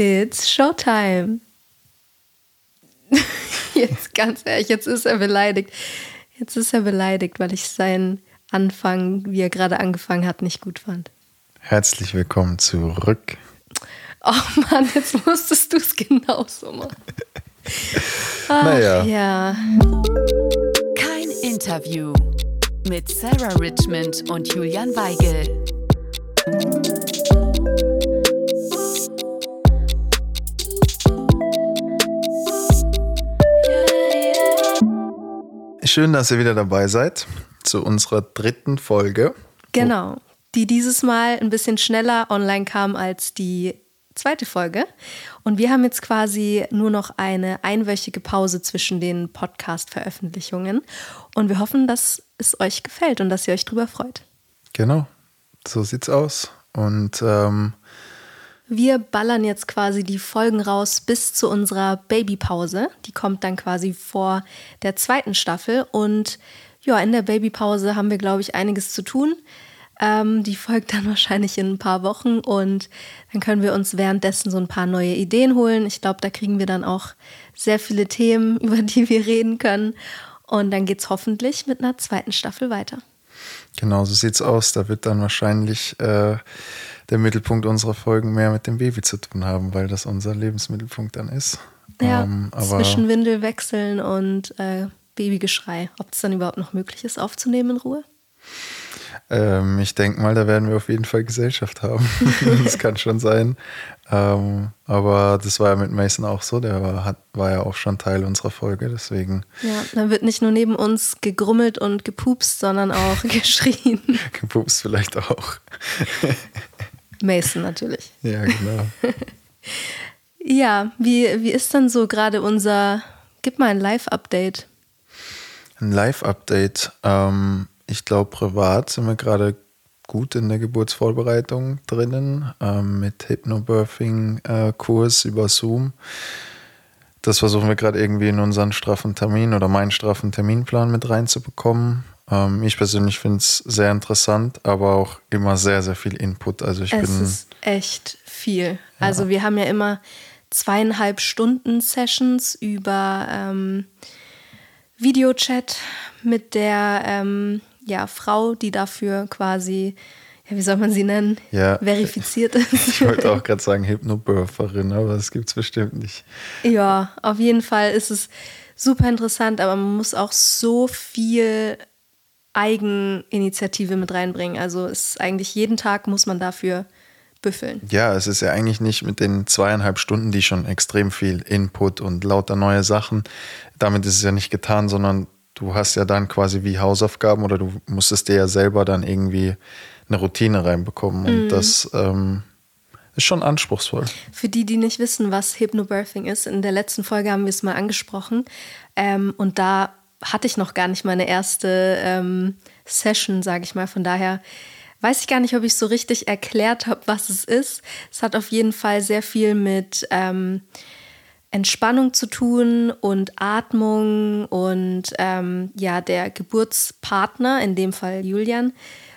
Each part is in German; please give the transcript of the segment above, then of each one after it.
It's Showtime. Jetzt ganz ehrlich, jetzt ist er beleidigt. Jetzt ist er beleidigt, weil ich seinen Anfang, wie er gerade angefangen hat, nicht gut fand. Herzlich willkommen zurück. Oh Mann, jetzt musstest du es genauso machen. Ach, Naja. Ja. Kein Interview mit Sarah Richmond und Julian Weigel. Schön, dass ihr wieder dabei seid zu unserer dritten Folge. Genau. Die dieses Mal ein bisschen schneller online kam als die zweite Folge. Und wir haben jetzt quasi nur noch eine einwöchige Pause zwischen den Podcast-Veröffentlichungen. Und wir hoffen, dass es euch gefällt und dass ihr euch drüber freut. Genau, so sieht's aus. Und ähm, Wir ballern jetzt quasi die Folgen raus bis zu unserer Babypause. Die kommt dann quasi vor der zweiten Staffel. Und ja, in der Babypause haben wir, glaube ich, einiges zu tun. Ähm, die folgt dann wahrscheinlich in ein paar Wochen und dann können wir uns währenddessen so ein paar neue Ideen holen. Ich glaube, da kriegen wir dann auch sehr viele Themen, über die wir reden können. Und dann geht's hoffentlich mit einer zweiten Staffel weiter. genau so sieht's aus. Da wird dann wahrscheinlich äh, der Mittelpunkt unserer Folgen mehr mit dem Baby zu tun haben, weil das unser Lebensmittelpunkt dann ist. Ja, Ähm, zwischen Windel wechseln und äh, Babygeschrei. Ob es dann überhaupt noch möglich ist, aufzunehmen in Ruhe? ähm, ich denke mal, da werden wir auf jeden Fall Gesellschaft haben. das kann schon sein. Ähm, aber das war ja mit Mason auch so. Der war, hat, war ja auch schon Teil unserer Folge. Deswegen Ja, dann wird nicht nur neben uns gegrummelt und gepupst, sondern auch geschrien. gepupst vielleicht auch. Mason natürlich. Ja, genau. Ja, wie, wie ist dann so gerade unser, gib mal ein Live-Update. Ein Live-Update. Ähm, ich glaube, privat sind wir gerade gut in der Geburtsvorbereitung drinnen ähm, mit Hypnobirthing-Kurs über Zoom. Das versuchen wir gerade irgendwie in unseren straffen Termin oder meinen straffen Terminplan mit reinzubekommen. Ähm, ich persönlich finde es sehr interessant, aber auch immer sehr, sehr viel Input. Also ich Es bin ist echt viel. Also wir haben ja immer zweieinhalb Stunden Sessions über ähm, Videochat mit der ähm, ja, Frau, die dafür quasi, ja, wie soll man sie nennen, Ja. verifiziert ist. ich wollte auch gerade sagen Hypnobirtherin, aber das gibt es bestimmt nicht. Ja, auf jeden Fall ist es super interessant, aber man muss auch so viel Eigeninitiative mit reinbringen. Also es ist eigentlich jeden Tag muss man dafür büffeln. Ja, es ist ja eigentlich nicht mit den zweieinhalb Stunden, die schon extrem viel Input und lauter neue Sachen, damit ist es ja nicht getan, sondern du hast ja dann quasi wie Hausaufgaben oder du musstest dir ja selber dann irgendwie eine Routine reinbekommen und das ähm, ist schon anspruchsvoll. Für die, die nicht wissen, was Hypnobirthing ist, in der letzten Folge haben wir es mal angesprochen. Ähm, und da hatte ich noch gar nicht meine erste ähm, Session, sage ich mal. Von daher weiß ich gar nicht, ob ich so richtig erklärt habe, was es ist. Es hat auf jeden Fall sehr viel mit ähm, Entspannung zu tun und Atmung und ähm, ja, der Geburtspartner, in dem Fall Julian,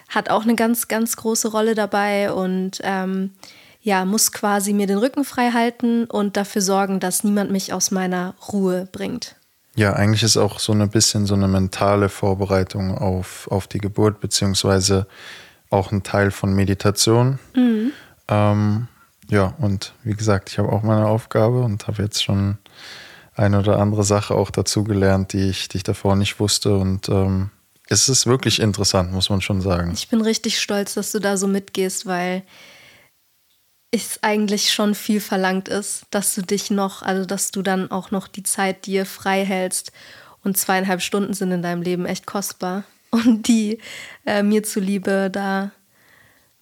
hat auch eine ganz, ganz große Rolle dabei und ähm, ja, muss quasi mir den Rücken frei halten und dafür sorgen, dass niemand mich aus meiner Ruhe bringt. Ja, eigentlich ist auch so ein bisschen so eine mentale Vorbereitung auf, auf die Geburt, beziehungsweise auch ein Teil von Meditation. Ähm, ja, und wie gesagt, ich habe auch meine Aufgabe und habe jetzt schon eine oder andere Sache auch dazu gelernt, die ich, die ich davor nicht wusste. Und ähm, es ist wirklich interessant, muss man schon sagen. Ich bin richtig stolz, dass du da so mitgehst, weil es eigentlich schon viel verlangt ist, dass du dich noch, also dass du dann auch noch die Zeit dir frei hältst. Und zweieinhalb Stunden sind in deinem Leben echt kostbar. Und die äh, mir zuliebe da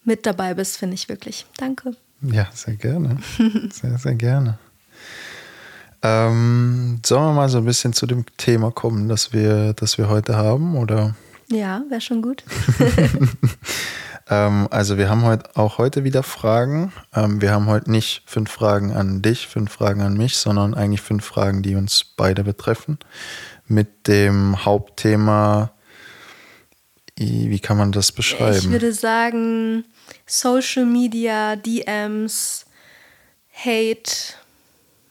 mit dabei bist, finde ich wirklich. Danke. Ja, sehr gerne. Sehr, sehr gerne. Ähm, sollen wir mal so ein bisschen zu dem Thema kommen, das wir, das wir heute haben, oder? Ja, wäre schon gut. Ähm, also wir haben heute auch heute wieder Fragen. Ähm, wir haben heute nicht fünf Fragen an dich, fünf Fragen an mich, sondern eigentlich fünf Fragen, die uns beide betreffen. Mit dem Hauptthema, wie kann man das Ich beschreiben? würde sagen, Social Media, DMs, Hate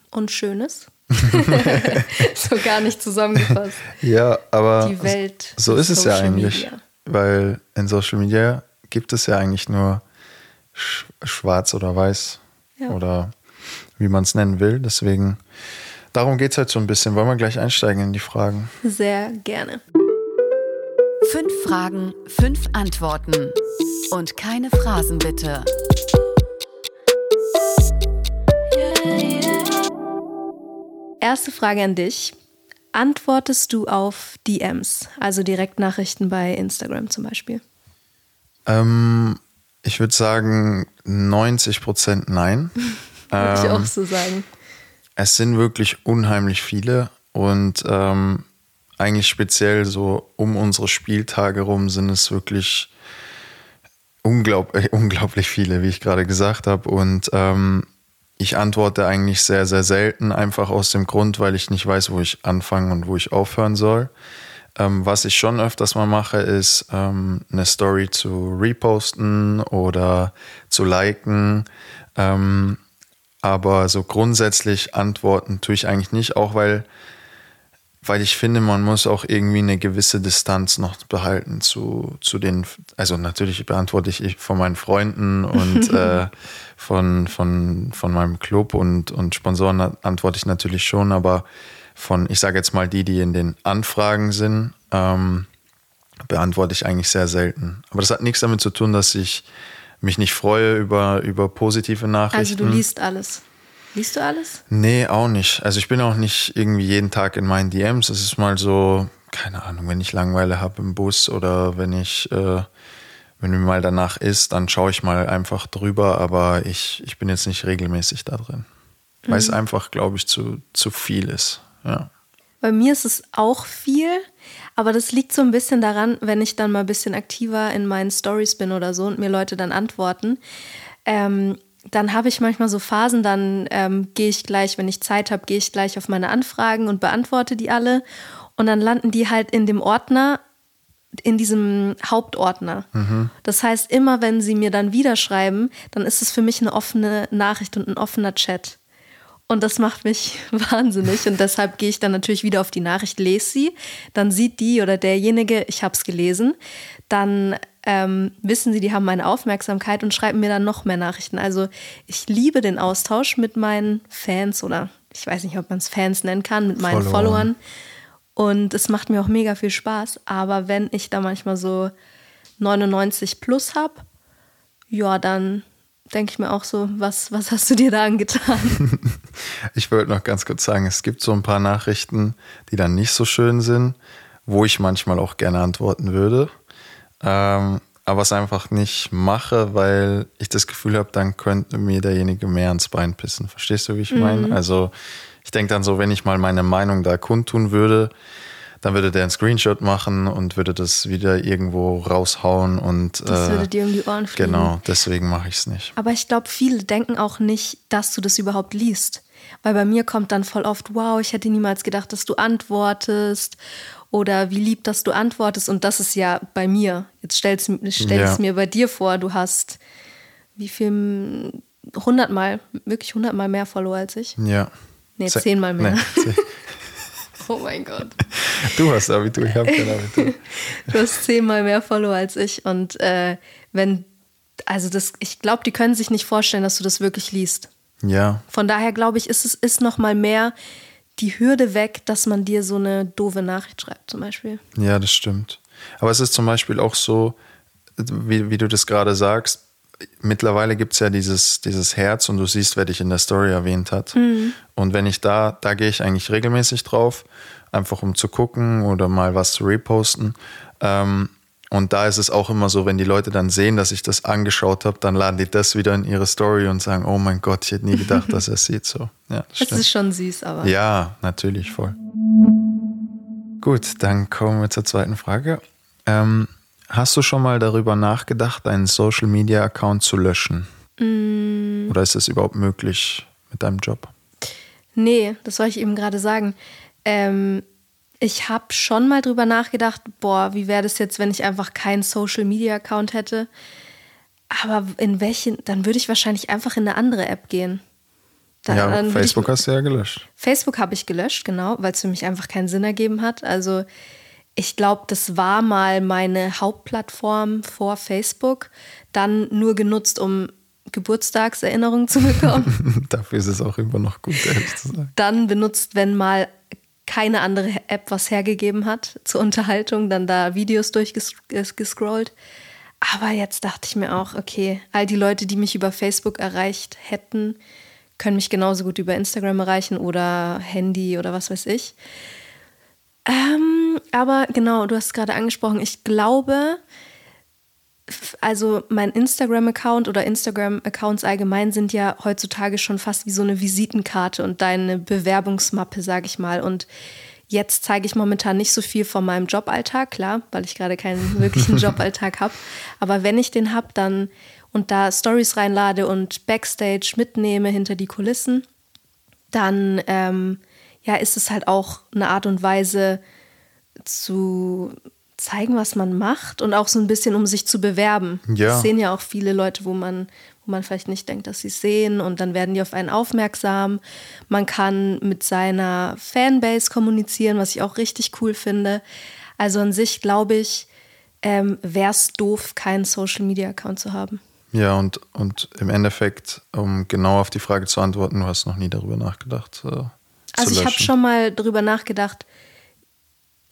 und Schönes. so gar nicht zusammengefasst. Ja, aber Die Welt so ist es ja Social eigentlich. Media. Weil in Social Media gibt es ja eigentlich nur sch schwarz oder weiß Ja. oder wie man es nennen will. Deswegen, darum geht es halt so ein bisschen. Wollen wir gleich einsteigen in die Fragen? Sehr gerne. Fünf Fragen, fünf Antworten. Und keine Phrasen bitte. Erste Frage an dich. Antwortest du auf DMs, also Direktnachrichten bei Instagram zum Beispiel? Ähm, ich würde sagen 90 Prozent nein. Würde ich Ähm, auch so sagen. Es sind wirklich unheimlich viele und ähm, eigentlich speziell so um unsere Spieltage rum sind es wirklich unglaub, äh, unglaublich viele, wie ich gerade gesagt habe. Und ähm, ich antworte eigentlich sehr, sehr selten, einfach aus dem Grund, weil ich nicht weiß, wo ich anfangen und wo ich aufhören soll. Ähm, was ich schon öfters mal mache, ist ähm, eine Story zu reposten oder zu liken. Ähm, aber so grundsätzlich antworten tue ich eigentlich nicht, auch weil, weil ich finde, man muss auch irgendwie eine gewisse Distanz noch behalten zu, zu den, also natürlich beantworte ich von meinen Freunden und äh, von, von, von meinem Club und, und Sponsoren antworte ich natürlich schon, aber von, ich sage jetzt mal die, die in den Anfragen sind, ähm, beantworte ich eigentlich sehr selten. Aber das hat nichts damit zu tun, dass ich mich nicht freue über, über positive Nachrichten. Also du liest alles. Liest du alles? Nee, auch nicht. Also ich bin auch nicht irgendwie jeden Tag in meinen DMs. Es ist mal so, keine Ahnung, wenn ich Langeweile habe im Bus oder wenn ich, äh, wenn mir mal danach ist, dann schaue ich mal einfach drüber, aber ich, ich bin jetzt nicht regelmäßig da drin. Weil es einfach, glaube ich, zu, zu viel ist. Ja. Bei mir ist es auch viel, aber das liegt so ein bisschen daran, wenn ich dann mal ein bisschen aktiver in meinen Stories bin oder so und mir Leute dann antworten. Ähm, dann habe ich manchmal so Phasen, dann ähm, gehe ich gleich, wenn ich Zeit habe, gehe ich gleich auf meine Anfragen und beantworte die alle. Und dann landen die halt in dem Ordner, in diesem Hauptordner. Das heißt, immer wenn sie mir dann wieder schreiben, dann ist es für mich eine offene Nachricht und ein offener Chat. Und das macht mich wahnsinnig. Und deshalb gehe ich dann natürlich wieder auf die Nachricht, lese sie. Dann sieht die oder derjenige, ich habe es gelesen. Dann ähm, wissen sie, die haben meine Aufmerksamkeit und schreiben mir dann noch mehr Nachrichten. Also ich liebe den Austausch mit meinen Fans oder ich weiß nicht, ob man es Fans nennen kann, mit meinen Followern. Followern. Und es macht mir auch mega viel Spaß. Aber wenn ich da manchmal so 99 plus habe, ja, dann denke ich mir auch so, was, was hast du dir da angetan? Ich wollte noch ganz kurz sagen, es gibt so ein paar Nachrichten, die dann nicht so schön sind, wo ich manchmal auch gerne antworten würde. Ähm, aber es einfach nicht mache, weil ich das Gefühl habe, dann könnte mir derjenige mehr ans Bein pissen. Verstehst du, wie ich meine? Also ich denke dann so, wenn ich mal meine Meinung da kundtun würde, dann würde der einen Screenshot machen und würde das wieder irgendwo raushauen und Das äh, würde dir um die Ohren fliegen. genau, deswegen mache ich es nicht. Aber ich glaube, viele denken auch nicht, dass du das überhaupt liest. Weil bei mir kommt dann voll oft, wow, ich hätte niemals gedacht, dass du antwortest. Oder wie lieb, dass du antwortest. Und das ist ja bei mir. Jetzt stell Ja. es mir bei dir vor, du hast wie viel? Hundertmal, wirklich hundertmal mehr Follower als ich. Ja. Nee, zehnmal mehr. Nee, Oh mein Gott. du hast Abitur, ich habe kein Abitur. Du hast zehnmal mehr Follower als ich. Und äh, wenn, also das, ich glaube, die können sich nicht vorstellen, dass du das wirklich liest. Ja, Von daher glaube ich, ist es ist noch mal mehr die Hürde weg, dass man dir so eine doofe Nachricht schreibt, zum Beispiel. Ja, das stimmt. Aber es ist zum Beispiel auch so, wie, wie du das gerade sagst, mittlerweile gibt es ja dieses, dieses Herz und du siehst, wer dich in der Story erwähnt hat. Und wenn ich da, da gehe ich eigentlich regelmäßig drauf, einfach um zu gucken oder mal was zu reposten. Ähm, und da ist es auch immer so, wenn die Leute dann sehen, dass ich das angeschaut habe, dann laden die das wieder in ihre Story und sagen, oh mein Gott, ich hätte nie gedacht, dass er es sieht. So, ja, das Das ist schon süß, aber Ja, natürlich, voll. Gut, dann kommen wir zur zweiten Frage. Ähm, hast du schon mal darüber nachgedacht, einen Social Media Account zu löschen? Oder ist es überhaupt möglich mit deinem Job? nee, das wollte ich eben gerade sagen. Ähm, ich habe schon mal drüber nachgedacht, boah, wie wäre das jetzt, wenn ich einfach keinen Social Media Account hätte? Aber in welchen, dann würde ich wahrscheinlich einfach in eine andere App gehen. Dann, ja, dann Facebook ich, hast du ja gelöscht. Facebook habe ich gelöscht, genau, weil es für mich einfach keinen Sinn ergeben hat. Also ich glaube, das war mal meine Hauptplattform vor Facebook, dann nur genutzt, um Geburtstagserinnerungen zu bekommen. Dafür ist es auch immer noch gut, ehrlich zu sagen. dann benutzt, wenn mal keine andere App was hergegeben hat zur Unterhaltung, dann da Videos durchgescrollt. Aber jetzt dachte ich mir auch, okay, all die Leute, die mich über Facebook erreicht hätten, können mich genauso gut über Instagram erreichen oder Handy oder was weiß ich. Ähm, aber genau, du hast es gerade angesprochen, ich glaube, also mein Instagram-Account oder Instagram-Accounts allgemein sind ja heutzutage schon fast wie so eine Visitenkarte und deine Bewerbungsmappe, sag ich mal. Und jetzt zeige ich momentan nicht so viel von meinem Joballtag, klar, weil ich gerade keinen wirklichen Joballtag habe. Aber wenn ich den habe, dann und da Stories reinlade und Backstage mitnehme hinter die Kulissen, dann ähm, ja, ist es halt auch eine Art und Weise zu zeigen, was man macht und auch so ein bisschen, um sich zu bewerben. Ja. Das sehen ja auch viele Leute, wo man, wo man vielleicht nicht denkt, dass sie es sehen und dann werden die auf einen aufmerksam. Man kann mit seiner Fanbase kommunizieren, was ich auch richtig cool finde. Also an sich glaube ich, ähm, wäre es doof, keinen Social-Media-Account zu haben. Ja, und, und im Endeffekt, um genau auf die Frage zu antworten, du hast noch nie darüber nachgedacht. Also ich habe schon mal drüber nachgedacht,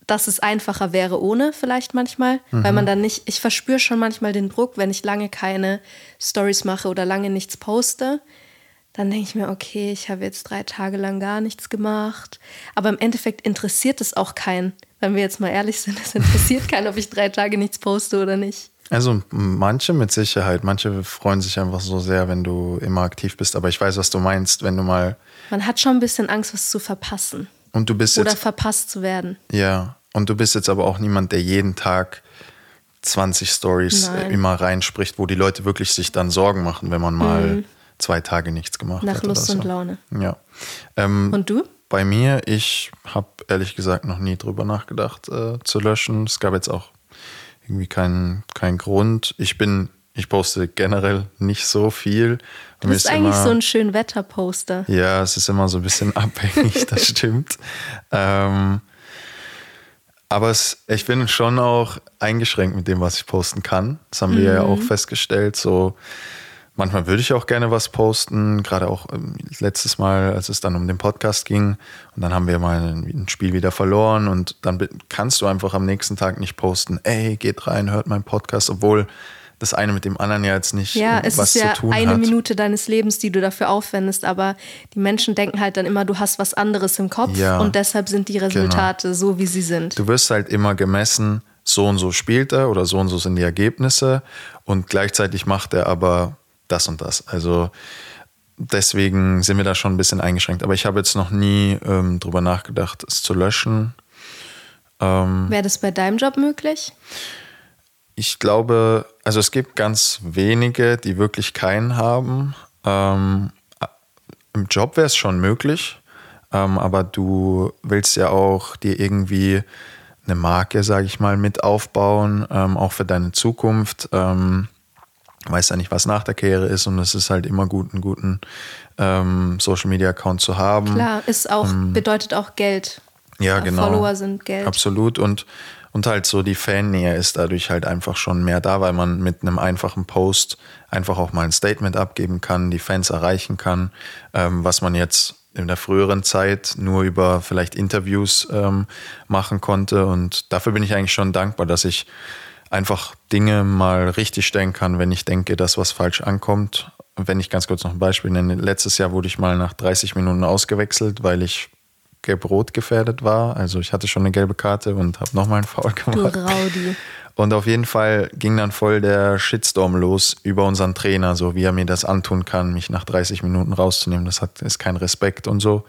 dass es einfacher wäre ohne vielleicht manchmal, weil Mhm. man dann nicht, ich verspüre schon manchmal den Druck, wenn ich lange keine Stories mache oder lange nichts poste, dann denke ich mir, okay, ich habe jetzt drei Tage lang gar nichts gemacht. Aber im Endeffekt interessiert es auch keinen, wenn wir jetzt mal ehrlich sind, es interessiert keinen, ob ich drei Tage nichts poste oder nicht. Also manche mit Sicherheit, manche freuen sich einfach so sehr, wenn du immer aktiv bist. Aber ich weiß, was du meinst, wenn du mal Man hat schon ein bisschen Angst, was zu verpassen und du bist oder jetzt verpasst zu werden. ja und du bist jetzt aber auch niemand, der jeden Tag 20 Stories immer reinspricht, wo die Leute wirklich sich dann Sorgen machen, wenn man mal zwei Tage nichts gemacht Mhm. Nach hat. Lust oder so. und Laune. Ja. Ähm, Und du? Bei mir, ich habe ehrlich gesagt noch nie drüber nachgedacht äh, zu löschen. Es gab jetzt auch irgendwie keinen keinen Grund. Ich bin, ich poste generell nicht so viel. Du bist ist eigentlich immer- so ein schön Wetterposter. ja, es ist immer so ein bisschen abhängig, das stimmt. Ähm, aber es, ich bin schon auch eingeschränkt mit dem, was ich posten kann. Das haben wir ja auch festgestellt. So, manchmal würde ich auch gerne was posten, gerade auch ähm, letztes Mal, als es dann um den Podcast ging. Und dann haben wir mal ein, Spiel wieder verloren und dann kannst du einfach am nächsten Tag nicht posten, ey, geht rein, hört meinen Podcast, obwohl das eine mit dem anderen ja jetzt nicht Ja, es was ist ja zu tun eine hat. Minute deines Lebens, die du dafür aufwendest, aber die Menschen denken halt dann immer, du hast was anderes im Kopf Ja. und deshalb sind die Resultate so, wie sie sind. Du wirst halt immer gemessen, so und so spielt er oder so und so sind die Ergebnisse und gleichzeitig macht er aber das und das. Also deswegen sind wir da schon ein bisschen eingeschränkt. Aber ich habe jetzt noch nie ähm, drüber nachgedacht, es zu löschen. Wäre das bei deinem Job möglich? Ich glaube, also es gibt ganz wenige, die wirklich keinen haben. Ähm, Im Job wäre es schon möglich, ähm, aber du willst ja auch dir irgendwie eine Marke, sage ich mal, mit aufbauen, ähm, auch für deine Zukunft. Ähm, weiß ja nicht, was nach der Karriere ist und es ist halt immer gut, einen guten ähm, Social Media Account zu haben. Klar, ist auch, bedeutet auch Geld. Ähm, Ja, Äh, genau. Follower sind Geld. Absolut. Und, und halt so die Fannähe ist dadurch halt einfach schon mehr da, weil man mit einem einfachen Post einfach auch mal ein Statement abgeben kann, die Fans erreichen kann, ähm, was man jetzt in der früheren Zeit nur über vielleicht Interviews ähm, machen konnte. Und dafür bin ich eigentlich schon dankbar, dass ich einfach Dinge mal richtig stellen kann, wenn ich denke, dass was falsch ankommt. Wenn ich ganz kurz noch ein Beispiel nenne. Letztes Jahr wurde ich mal nach 30 Minuten ausgewechselt, weil ich gelb-rot gefährdet war. Also ich hatte schon eine gelbe Karte und habe nochmal einen Foul Du gemacht. Raudi. Und auf jeden Fall ging dann voll der Shitstorm los über unseren Trainer, so wie er mir das antun kann, mich nach 30 Minuten rauszunehmen. Das hat, ist kein Respekt und so.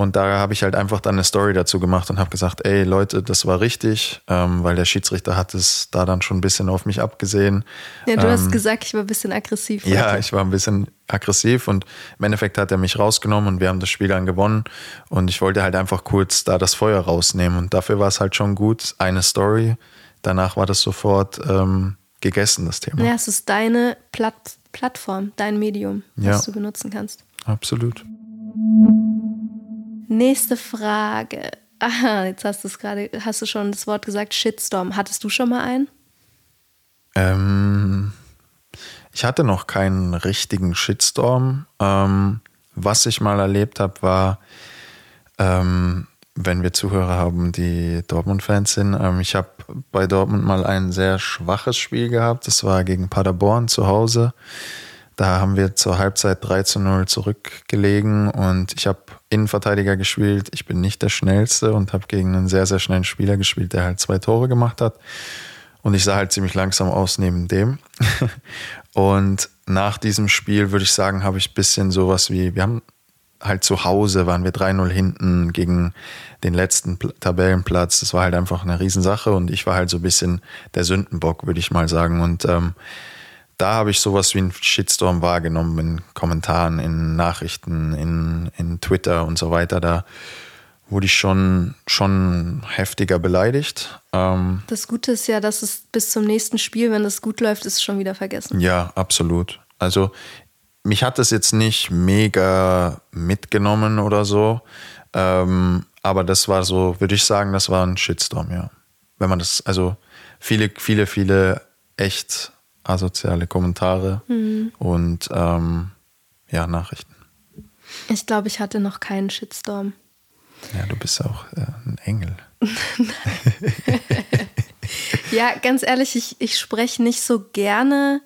Und da habe ich halt einfach dann eine Story dazu gemacht und habe gesagt, ey Leute, das war richtig, ähm, weil der Schiedsrichter hat es da dann schon ein bisschen auf mich abgesehen. Ja, du Ähm, hast gesagt, ich war ein bisschen aggressiv. ja, heute. ich war ein bisschen aggressiv und im Endeffekt hat er mich rausgenommen und wir haben das Spiel dann gewonnen. Und ich wollte halt einfach kurz da das Feuer rausnehmen. Und dafür war es halt schon gut. Eine Story. Danach war das sofort ähm, gegessen, das Thema. Ja, es ist deine Platt Plattform, dein Medium, Ja. was du benutzen kannst. absolut. Nächste Frage. Aha, jetzt hast du es gerade, hast du schon das Wort gesagt, Shitstorm. Hattest du schon mal einen? Ähm, ich hatte noch keinen richtigen Shitstorm. Ähm, was ich mal erlebt habe, war, ähm, wenn wir Zuhörer haben, die Dortmund-Fans sind. Ähm, ich habe bei Dortmund mal ein sehr schwaches Spiel gehabt. Das war gegen Paderborn zu Hause. Da haben wir zur Halbzeit 3 zu 0 zurückgelegen und ich habe Innenverteidiger gespielt. Ich bin nicht der Schnellste und habe gegen einen sehr, sehr schnellen Spieler gespielt, der halt zwei Tore gemacht hat. Und ich sah halt ziemlich langsam aus neben dem. und nach diesem Spiel würde ich sagen, habe ich ein bisschen sowas wie, wir haben halt zu Hause, waren wir 3-0 hinten gegen den letzten Tabellenplatz. Das war halt einfach eine Riesensache und ich war halt so ein bisschen der Sündenbock, würde ich mal sagen. Und ähm, da habe ich sowas wie einen Shitstorm wahrgenommen in Kommentaren, in Nachrichten, in, in Twitter und so weiter. Da wurde ich schon, schon heftiger beleidigt. Ähm, das Gute ist ja, dass es bis zum nächsten Spiel, wenn es gut läuft, ist es schon wieder vergessen. Ja, absolut. Also mich hat das jetzt nicht mega mitgenommen oder so. Ähm, aber das war so, würde ich sagen, das war ein Shitstorm, ja. Wenn man das, also viele, viele, viele echt asoziale Kommentare mhm. und ähm, ja, Nachrichten. Ich glaube, ich hatte noch keinen Shitstorm. Ja, du bist auch äh, ein Engel. ja, ganz ehrlich, ich, ich spreche nicht so gerne,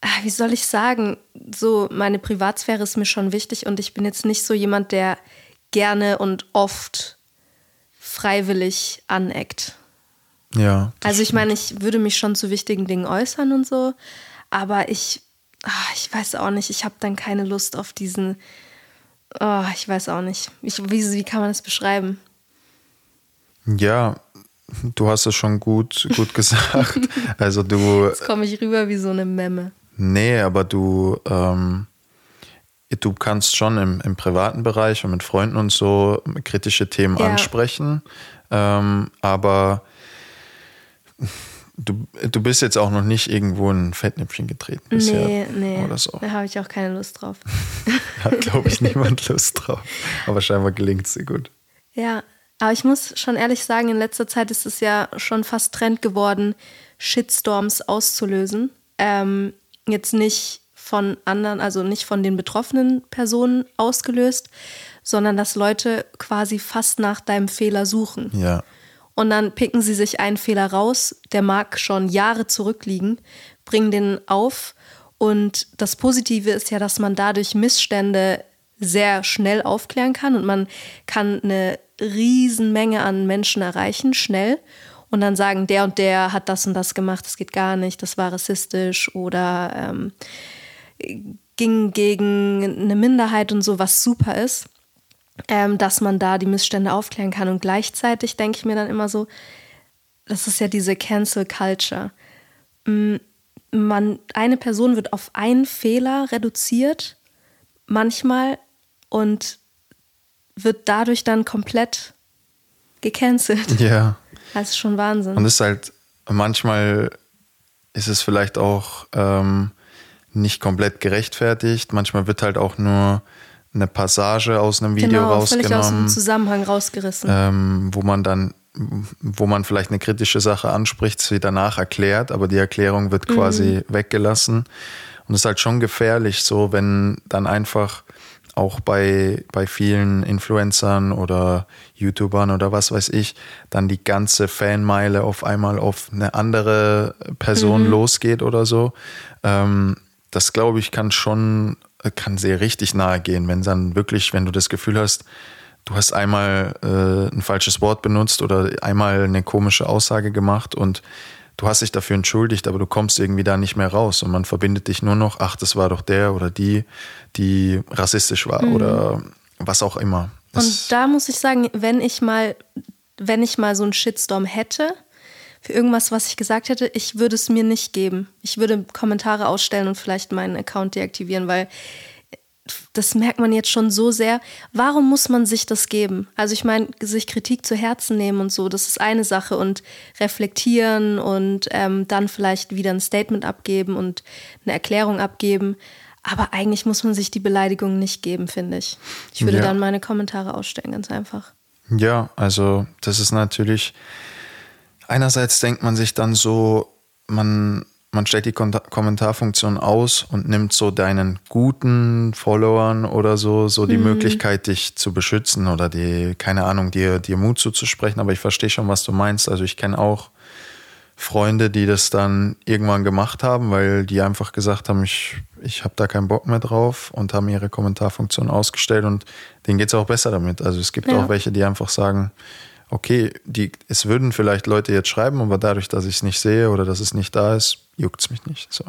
ach, wie soll ich sagen, so meine Privatsphäre ist mir schon wichtig und ich bin jetzt nicht so jemand, der gerne und oft freiwillig aneckt. Ja. Also ich meine, ich würde mich schon zu wichtigen Dingen äußern und so, aber ich, ach, ich weiß auch nicht, ich habe dann keine Lust auf diesen, oh, ich weiß auch nicht. Ich, wie, wie kann man das beschreiben? Ja, du hast es schon gut, gut gesagt. also du. Jetzt komme ich rüber wie so eine Memme. Nee, aber du, ähm, du kannst schon im, im privaten Bereich und mit Freunden und so kritische Themen ja. ansprechen. Ähm, aber du, du bist jetzt auch noch nicht irgendwo in ein Fettnäpfchen getreten bisher. Nee, nee. Oder so. Da habe ich auch keine Lust drauf. Hat, glaube ich, niemand Lust drauf. Aber scheinbar gelingt es dir gut. Ja, aber ich muss schon ehrlich sagen, in letzter Zeit ist es ja schon fast Trend geworden, Shitstorms auszulösen. Ähm, jetzt nicht von anderen, also nicht von den betroffenen Personen ausgelöst, sondern dass Leute quasi fast nach deinem Fehler suchen. Ja und dann picken sie sich einen Fehler raus, der mag schon Jahre zurückliegen, bringen den auf. Und das Positive ist ja, dass man dadurch Missstände sehr schnell aufklären kann und man kann eine Riesenmenge an Menschen erreichen, schnell. Und dann sagen, der und der hat das und das gemacht, das geht gar nicht, das war rassistisch oder ähm, ging gegen eine Minderheit und so, was super ist ähm, dass man da die Missstände aufklären kann. Und gleichzeitig denke ich mir dann immer so, das ist ja diese Cancel Culture. Mm, man, eine Person wird auf einen Fehler reduziert, manchmal, und wird dadurch dann komplett gecancelt. Ja. Das ist schon Wahnsinn. Und es ist halt, manchmal ist es vielleicht auch ähm, nicht komplett gerechtfertigt. Manchmal wird halt auch nur eine Passage aus einem Video genau, rausgenommen. Völlig aus dem Zusammenhang rausgerissen. Ähm, wo man dann, wo man vielleicht eine kritische Sache anspricht, sie danach erklärt, aber die Erklärung wird quasi mhm. weggelassen. Und es ist halt schon gefährlich, so wenn dann einfach auch bei, bei vielen Influencern oder YouTubern oder was weiß ich, dann die ganze Fanmeile auf einmal auf eine andere Person mhm. losgeht oder so. Ähm, das glaube ich kann schon kann sehr richtig nahe gehen, wenn dann wirklich, wenn du das Gefühl hast, du hast einmal äh, ein falsches Wort benutzt oder einmal eine komische Aussage gemacht und du hast dich dafür entschuldigt, aber du kommst irgendwie da nicht mehr raus und man verbindet dich nur noch, ach, das war doch der oder die, die rassistisch war mhm. oder was auch immer. Und da muss ich sagen, wenn ich mal, wenn ich mal so einen Shitstorm hätte, für irgendwas, was ich gesagt hätte, ich würde es mir nicht geben. Ich würde Kommentare ausstellen und vielleicht meinen Account deaktivieren, weil das merkt man jetzt schon so sehr. Warum muss man sich das geben? Also ich meine, sich Kritik zu Herzen nehmen und so, das ist eine Sache und reflektieren und ähm, dann vielleicht wieder ein Statement abgeben und eine Erklärung abgeben. Aber eigentlich muss man sich die Beleidigung nicht geben, finde ich. Ich würde Ja. dann meine Kommentare ausstellen, ganz einfach. Ja, also das ist natürlich, einerseits denkt man sich dann so, man, man stellt die Kommentarfunktion aus und nimmt so deinen guten Followern oder so, so die Möglichkeit, dich zu beschützen oder die, keine Ahnung, dir, dir Mut zuzusprechen. Aber ich verstehe schon, was du meinst. Also ich kenne auch Freunde, die das dann irgendwann gemacht haben, weil die einfach gesagt haben, ich, ich habe da keinen Bock mehr drauf und haben ihre Kommentarfunktion ausgestellt und denen geht es auch besser damit. Also es gibt Ja. auch welche, die einfach sagen, okay, die, es würden vielleicht Leute jetzt schreiben, aber dadurch, dass ich es nicht sehe oder dass es nicht da ist, juckt es mich nicht. So.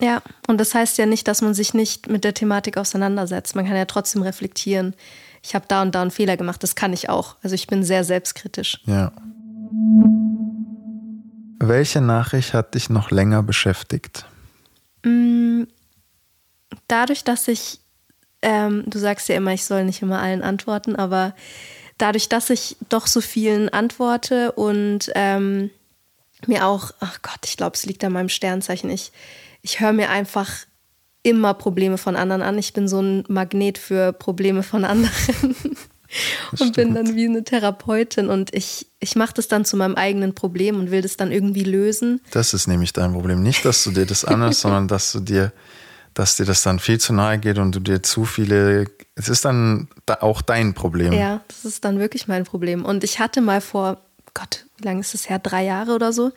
Ja, und das heißt ja nicht, dass man sich nicht mit der Thematik auseinandersetzt. Man kann ja trotzdem reflektieren. Ich habe da und da einen Fehler gemacht, das kann ich auch. Also ich bin sehr selbstkritisch. Ja. Welche Nachricht hat dich noch länger beschäftigt? dadurch, dass ich, ähm, du sagst ja immer, ich soll nicht immer allen antworten, aber dadurch, dass ich doch so vielen antworte und ähm, mir auch, ach Gott, ich glaube, es liegt an meinem Sternzeichen. Ich, ich höre mir einfach immer Probleme von anderen an. Ich bin so ein Magnet für Probleme von anderen. und bin dann wie eine Therapeutin und ich, ich mache das dann zu meinem eigenen Problem und will das dann irgendwie lösen. Das ist nämlich dein Problem. Nicht, dass du dir das anhörst, sondern dass du dir, dass dir das dann viel zu nahe geht und du dir zu viele. Es ist dann da auch dein Problem. Ja, das ist dann wirklich mein Problem. Und ich hatte mal vor, Gott, wie lange ist das her? Drei Jahre oder so.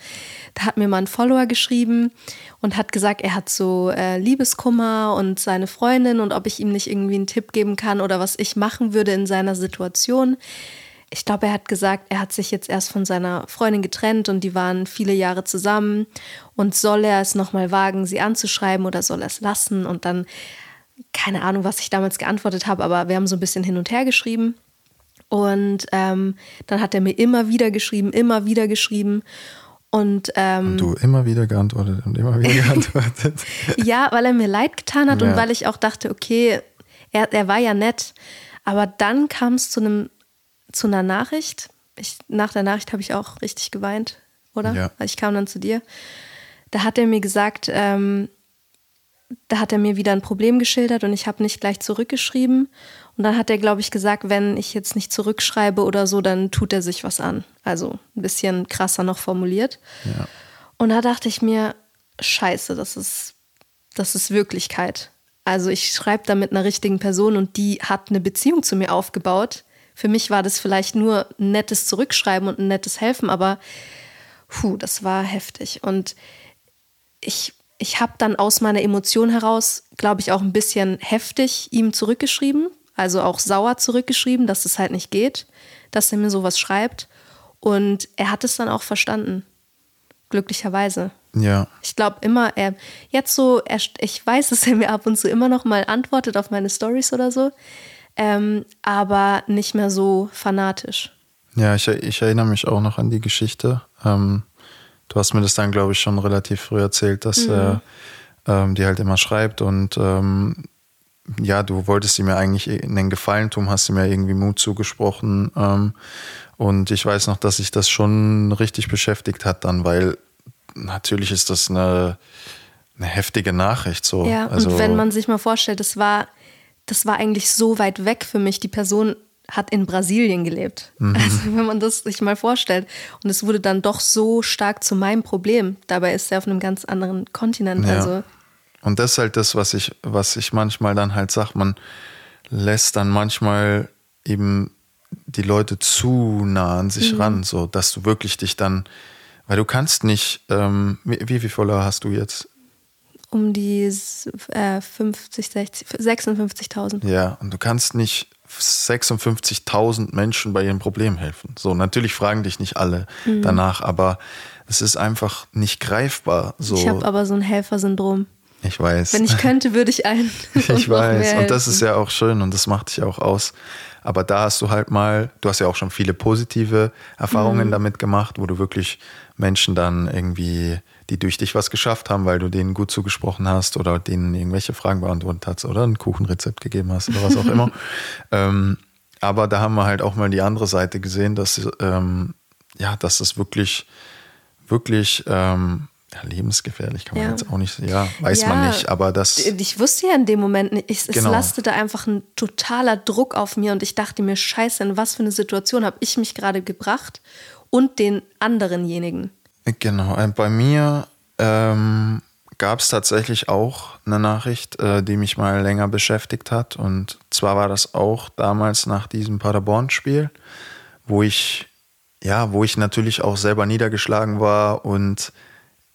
Da hat mir mal ein Follower geschrieben und hat gesagt, er hat so äh, Liebeskummer und seine Freundin und ob ich ihm nicht irgendwie einen Tipp geben kann oder was ich machen würde in seiner Situation. Ich glaube, er hat gesagt, er hat sich jetzt erst von seiner Freundin getrennt und die waren viele Jahre zusammen. Und soll er es nochmal wagen, sie anzuschreiben oder soll er es lassen? Und dann, keine Ahnung, was ich damals geantwortet habe, aber wir haben so ein bisschen hin und her geschrieben. Und ähm, dann hat er mir immer wieder geschrieben, immer wieder geschrieben. Und ähm, Und du immer wieder geantwortet und immer wieder geantwortet. ja, weil er mir leid getan hat und Ja. weil ich auch dachte, okay, er, er war ja nett. Aber dann kam es zu einem zu einer Nachricht. Ich, nach der Nachricht habe ich auch richtig geweint, oder? Ja. Ich kam dann zu dir. Da hat er mir gesagt, ähm, da hat er mir wieder ein Problem geschildert und ich habe nicht gleich zurückgeschrieben. Und dann hat er, glaube ich, gesagt, wenn ich jetzt nicht zurückschreibe oder so, dann tut er sich was an. Also ein bisschen krasser noch formuliert. Ja. Und da dachte ich mir, scheiße, das ist, das ist Wirklichkeit. Also ich schreibe da mit einer richtigen Person und die hat eine Beziehung zu mir aufgebaut. Für mich war das vielleicht nur ein nettes Zurückschreiben und ein nettes Helfen, aber puh, das war heftig. Und ich, ich habe dann aus meiner Emotion heraus, glaube ich, auch ein bisschen heftig ihm zurückgeschrieben, also auch sauer zurückgeschrieben, dass es halt nicht geht, dass er mir sowas schreibt. Und er hat es dann auch verstanden, glücklicherweise. ja. Ich glaube immer, er jetzt so, er, ich weiß, dass er mir ab und zu immer noch mal antwortet auf meine Stories oder so, ähm, aber nicht mehr so fanatisch. Ja, ich, ich erinnere mich auch noch an die Geschichte. Ähm, du hast mir das dann, glaube ich, schon relativ früh erzählt, dass er ähm, dir halt immer schreibt und ähm, ja, du wolltest ihm ja eigentlich einen Gefallen tun, hast ihm ja irgendwie Mut zugesprochen. Ähm, und ich weiß noch, dass sich das schon richtig beschäftigt hat dann, weil natürlich ist das eine, eine heftige Nachricht so. Ja, also, und wenn man sich mal vorstellt, das war, das war eigentlich so weit weg für mich. Die Person hat in Brasilien gelebt. Also wenn man das sich mal vorstellt. Und es wurde dann doch so stark zu meinem Problem. Dabei ist er auf einem ganz anderen Kontinent. Ja. Also Und das ist halt das, was ich, was ich manchmal dann halt sage, man lässt dann manchmal eben die Leute zu nah an sich ran, so dass du wirklich dich dann, weil du kannst nicht, ähm, wie, wie viel Follower hast du jetzt? Um die äh, 50, 60, 56.000. Ja, und du kannst nicht 56.000 Menschen bei ihrem Problem helfen. So, natürlich fragen dich nicht alle danach, aber es ist einfach nicht greifbar. So, Ich habe aber so ein Helfersyndrom. ich weiß. Wenn ich könnte, würde ich allen. Ich weiß. Und das ist ja auch schön und das macht dich auch aus. Aber da hast du halt mal, du hast ja auch schon viele positive Mhm. Erfahrungen damit gemacht, wo du wirklich Menschen dann irgendwie, die durch dich was geschafft haben, weil du denen gut zugesprochen hast oder denen irgendwelche Fragen beantwortet hast oder ein Kuchenrezept gegeben hast oder was auch immer. ähm, aber da haben wir halt auch mal die andere Seite gesehen, dass, ähm, ja, dass es wirklich, wirklich ähm, ja, lebensgefährlich kann man Ja. jetzt auch nicht, ja, weiß Ja, man nicht, aber das, Ich wusste ja in dem Moment nicht, ich, es Genau. lastete einfach ein totaler Druck auf mir und ich dachte mir, scheiße, in was für eine Situation habe ich mich gerade gebracht und den anderenjenigen. Genau, äh, bei mir ähm, gab es tatsächlich auch eine Nachricht, äh, die mich mal länger beschäftigt hat. Und zwar war das auch damals nach diesem Paderborn-Spiel, wo ich, ja, wo ich natürlich auch selber niedergeschlagen war und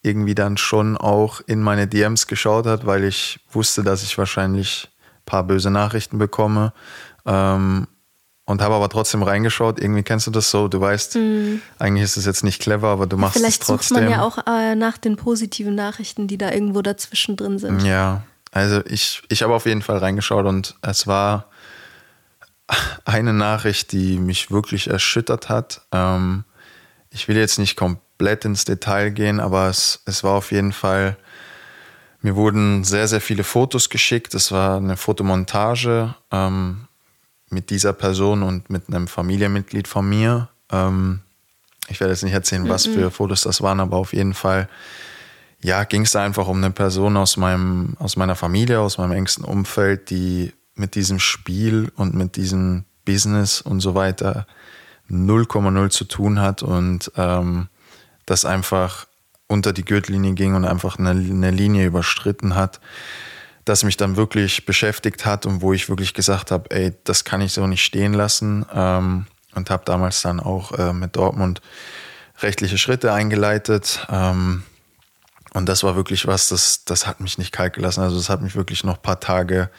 irgendwie dann schon auch in meine DMs geschaut hat, weil ich wusste, dass ich wahrscheinlich ein paar böse Nachrichten bekomme. Ähm, und habe aber trotzdem reingeschaut. Irgendwie kennst du das so, du weißt, eigentlich ist es jetzt nicht clever, aber du machst Mhm. Vielleicht es sucht trotzdem. man ja auch äh, nach den positiven Nachrichten, die da irgendwo dazwischen drin sind. Ja, also ich, ich habe auf jeden Fall reingeschaut und es war eine Nachricht, die mich wirklich erschüttert hat. Ähm, ich will jetzt nicht komplett ins Detail gehen, aber es, es war auf jeden Fall, mir wurden sehr, sehr viele Fotos geschickt. Es war eine Fotomontage ähm, mit dieser Person und mit einem Familienmitglied von mir. Ähm, ich werde jetzt nicht erzählen, was für Fotos das waren, aber auf jeden Fall ja, ging es da einfach um eine Person aus meinem, aus meiner Familie, aus meinem engsten Umfeld, die mit diesem Spiel und mit diesem Business und so weiter 0,0 zu tun hat und ähm, das einfach unter die Gürtellinie ging und einfach eine, eine Linie überstritten hat, das mich dann wirklich beschäftigt hat und wo ich wirklich gesagt habe, ey, das kann ich so nicht stehen lassen ähm, und habe damals dann auch äh, mit Dortmund rechtliche Schritte eingeleitet. Ähm, und das war wirklich was, das, das hat mich nicht kalt gelassen. Also das hat mich wirklich noch ein paar Tage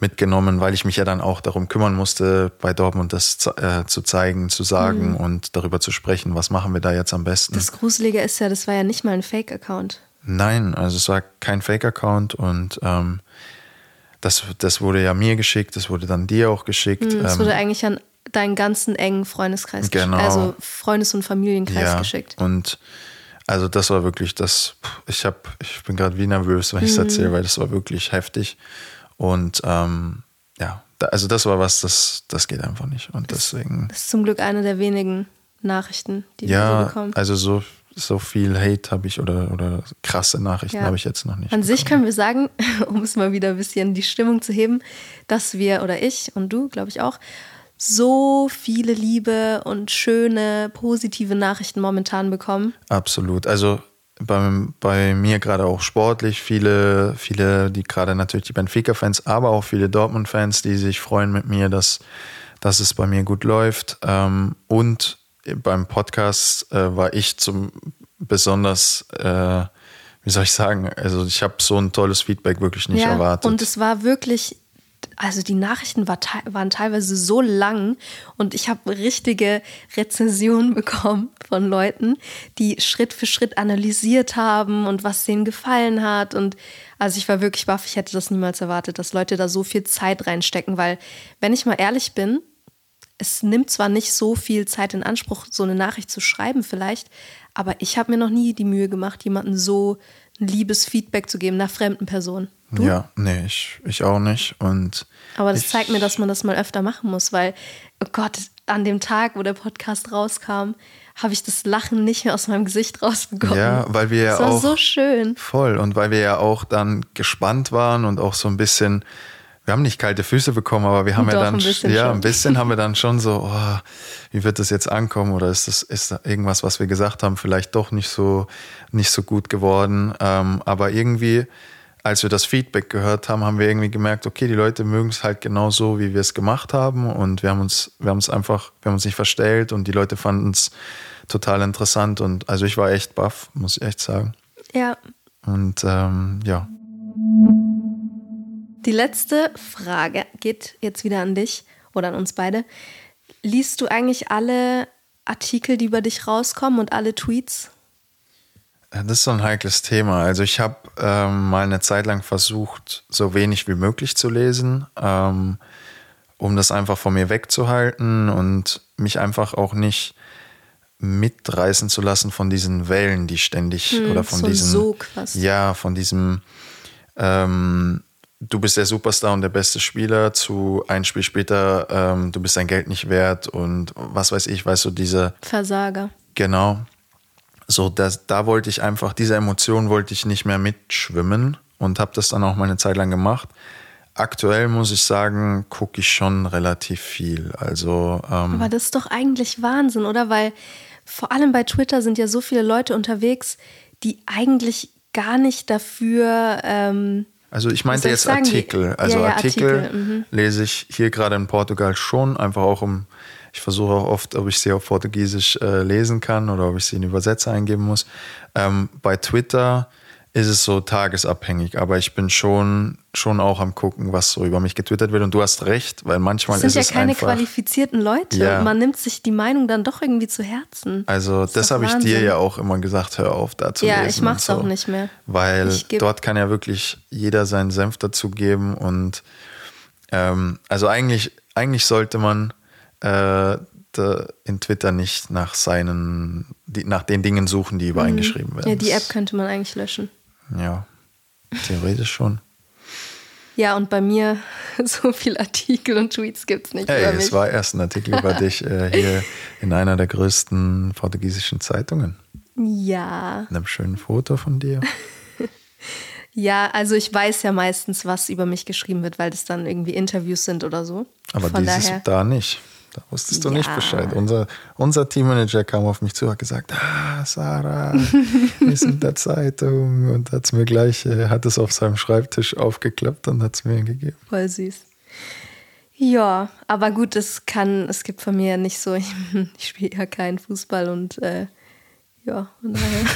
mitgenommen, weil ich mich ja dann auch darum kümmern musste, bei Dortmund das äh, zu zeigen, zu sagen und darüber zu sprechen, was machen wir da jetzt am besten. Das Gruselige ist ja, das war ja nicht mal ein Fake-Account. Nein, also es war kein Fake-Account und ähm, das, das wurde ja mir geschickt, das wurde dann dir auch geschickt. Es ähm, wurde eigentlich an deinen ganzen engen Freundeskreis Genau. geschickt. Also Freundes- und Familienkreis geschickt. Und also das war wirklich das, ich habe, ich bin gerade wie nervös, wenn ich es Mhm. erzähle, weil das war wirklich heftig. Und ähm, ja, da, also das war was, das, das geht einfach nicht. Und deswegen, Das ist zum Glück eine der wenigen Nachrichten, die wir so ja, bekommen. also so, so viel Hate habe ich oder, oder krasse Nachrichten Ja. habe ich jetzt noch nicht. An sich bekommen. können wir sagen, um es mal wieder ein bisschen die Stimmung zu heben, dass wir oder ich und du, glaube ich auch, so viele liebe und schöne, positive Nachrichten momentan bekommen. Absolut. Also bei, bei mir gerade auch sportlich, viele, viele, die gerade natürlich die Benfica-Fans, aber auch viele Dortmund-Fans, die sich freuen mit mir, dass, dass es bei mir gut läuft. Ähm, und beim Podcast äh, war ich zum besonders, äh, wie soll ich sagen, also ich habe so ein tolles Feedback wirklich nicht erwartet. Und es war wirklich, also die Nachrichten war, te- waren teilweise so lang und ich habe richtige Rezensionen bekommen von Leuten, die Schritt für Schritt analysiert haben und was denen gefallen hat. Und also ich war wirklich baff, ich hätte das niemals erwartet, dass Leute da so viel Zeit reinstecken, weil, wenn ich mal ehrlich bin, es nimmt zwar nicht so viel Zeit in Anspruch, so eine Nachricht zu schreiben vielleicht, aber ich habe mir noch nie die Mühe gemacht, jemandem so ein liebes Feedback zu geben, einer fremden Person. Du? ja, nee, ich, ich auch nicht. Und Aber das ich, zeigt mir, dass man das mal öfter machen muss, weil, oh Gott, an dem Tag, wo der Podcast rauskam, habe ich das Lachen nicht mehr aus meinem Gesicht rausbekommen. Ja, weil wir ja das war auch so schön. Voll. Und weil wir ja auch dann gespannt waren und auch so ein bisschen, wir haben nicht kalte Füße bekommen, aber wir haben Doch, ja dann, ein bisschen ja, schon. ein bisschen haben wir dann schon so, oh, wie wird das jetzt ankommen? Oder ist das, ist da irgendwas, was wir gesagt haben, vielleicht doch nicht so, nicht so gut geworden? Ähm, aber irgendwie, als wir das Feedback gehört haben, haben wir irgendwie gemerkt, okay, die Leute mögen es halt genau so, wie wir es gemacht haben. Und wir haben uns, wir haben es einfach, wir haben uns nicht verstellt und die Leute fanden es total interessant. Und also ich war echt baff, muss ich echt sagen. Ja. Und ähm, ja, Die letzte Frage geht jetzt wieder an dich oder an uns beide. Liest du eigentlich alle Artikel, die über dich rauskommen und alle Tweets? das ist so ein heikles Thema. Also ich habe ähm, mal eine Zeit lang versucht, so wenig wie möglich zu lesen, ähm, um das einfach von mir wegzuhalten und mich einfach auch nicht mitreißen zu lassen von diesen Wellen, die ständig oder von so ein diesen Sog fast. ja von diesem ähm, du bist der Superstar und der beste Spieler zu ein Spiel später ähm, du bist dein Geld nicht wert und was weiß ich, weißt du diese Versager. Genau. so, das, da wollte ich einfach, diese Emotion wollte ich nicht mehr mitschwimmen und habe das dann auch mal eine Zeit lang gemacht. Aktuell muss ich sagen, gucke ich schon relativ viel. Also, ähm, Aber das ist doch eigentlich Wahnsinn, oder? Weil vor allem bei Twitter sind ja so viele Leute unterwegs, die eigentlich gar nicht dafür. Ähm, also ich meinte jetzt? Artikel. Also Ja, ja, Artikel, Artikel, mhm. lese ich hier gerade in Portugal schon, einfach auch um, ich versuche auch oft, ob ich sie auf Portugiesisch äh, lesen kann oder ob ich sie in Übersetzer eingeben muss. Ähm, bei Twitter ist es so tagesabhängig, aber ich bin schon, schon auch am gucken, was so über mich getwittert wird. Und du hast recht, weil manchmal das sind ist ja es keine einfach. qualifizierten Leute. Ja. Man nimmt sich die Meinung dann doch irgendwie zu Herzen. Also das doch habe ich dir ja auch immer gesagt, hör auf da zu Ja, ich und mach's so. auch nicht mehr. Weil dort kann ja wirklich jeder seinen Senf dazugeben und ähm, also eigentlich, eigentlich sollte man äh, in Twitter nicht nach seinen, die, nach den Dingen suchen, die über einen geschrieben werden. Mhm. Ja, die App Das- könnte man eigentlich löschen. Ja, theoretisch schon. Ja, und bei mir so viel Artikel und Tweets gibt's nicht Hey, über mich. es war erst ein Artikel über dich äh, hier in einer der größten portugiesischen Zeitungen. ja. Mit einem schönen Foto von dir. Ja, also ich weiß ja meistens, was über mich geschrieben wird, weil das dann irgendwie Interviews sind oder so. Aber Von dieses daher. da nicht. Da wusstest du nicht Ja. Bescheid. Unser, unser Teammanager kam auf mich zu und hat gesagt, ah, Sarah, wir sind der Zeitung. Und hat es mir gleich, äh, hat es auf seinem Schreibtisch aufgeklappt und hat es mir gegeben. Voll süß. Ja, aber gut, es kann, es gibt von mir nicht so, ich, ich spiele ja keinen Fußball und äh, ja, von daher.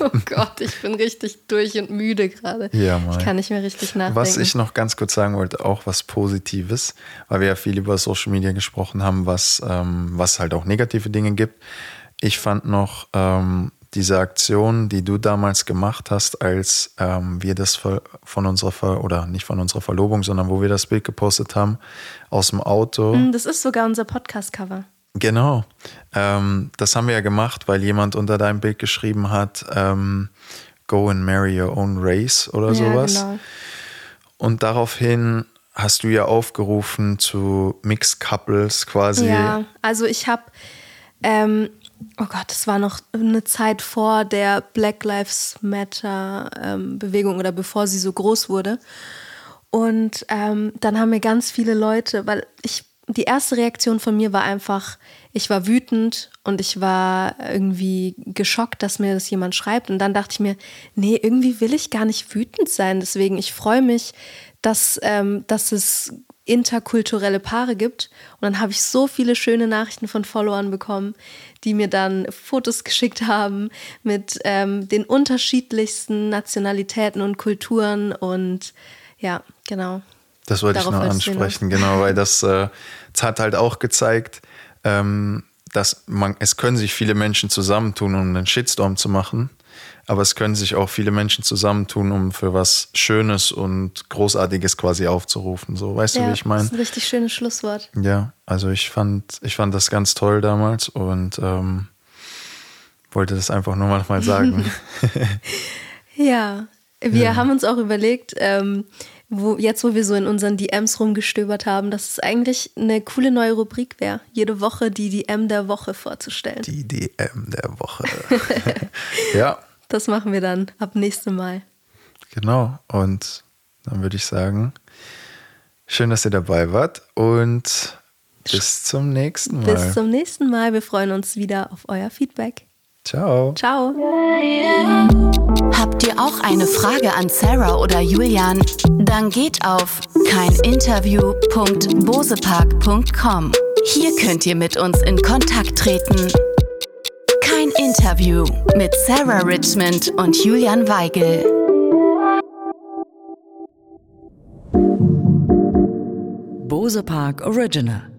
oh Gott, ich bin richtig durch und müde gerade. Ja, Mai. ich kann nicht mehr richtig nachdenken. Was ich noch ganz kurz sagen wollte, auch was Positives, weil wir ja viel über Social Media gesprochen haben, was, ähm, was halt auch negative Dinge gibt. Ich fand noch ähm, diese Aktion, die du damals gemacht hast, als ähm, wir das ver- von unserer Ver oder nicht von unserer Verlobung, sondern wo wir das Bild gepostet haben aus dem Auto. Hm, Das ist sogar unser Podcast-Cover. Genau. Ähm, das haben wir ja gemacht, weil jemand unter deinem Bild geschrieben hat, ähm, go and marry your own race oder sowas. Ja, genau. Und daraufhin hast du ja aufgerufen zu Mixed Couples quasi. Ja, also ich habe, ähm, oh Gott, das war noch eine Zeit vor der Black Lives Matter ähm, Bewegung oder bevor sie so groß wurde. Und ähm, dann haben mir ganz viele Leute, weil ich, die erste Reaktion von mir war einfach, ich war wütend und ich war irgendwie geschockt, dass mir das jemand schreibt. Und dann dachte ich mir, nee, irgendwie will ich gar nicht wütend sein. Deswegen, ich freue mich, dass, ähm, dass es interkulturelle Paare gibt. Und dann habe ich so viele schöne Nachrichten von Followern bekommen, die mir dann Fotos geschickt haben mit ähm, den unterschiedlichsten Nationalitäten und Kulturen. Und ja, genau. Das wollte Darauf ich noch du ansprechen, genau, weil das, äh, das hat halt auch gezeigt, ähm, dass man, es können sich viele Menschen zusammentun, um einen Shitstorm zu machen, aber es können sich auch viele Menschen zusammentun, um für was Schönes und Großartiges quasi aufzurufen. So, weißt du, ja, wie ich Das meine? ist ein richtig schönes Schlusswort. Ja, also ich fand, ich fand das ganz toll damals und ähm, wollte das einfach nur mal sagen. Ja, wir haben uns auch überlegt, ähm, wo, jetzt wo wir so in unseren DMs rumgestöbert haben, dass es eigentlich eine coole neue Rubrik wäre, jede Woche die DM der Woche vorzustellen. Die DM der Woche. ja, Das machen wir dann ab nächstem Mal. genau. Und dann würde ich sagen, schön, dass ihr dabei wart und bis zum nächsten Mal. Bis zum nächsten Mal. Wir freuen uns wieder auf euer Feedback. Ciao. Ciao. Habt ihr auch eine Frage an Sarah oder Julian? Dann geht auf keininterview.bosepark.com. Hier könnt ihr mit uns in Kontakt treten. Kein Interview mit Sarah Richmond und Julian Weigel. Bose Park Original.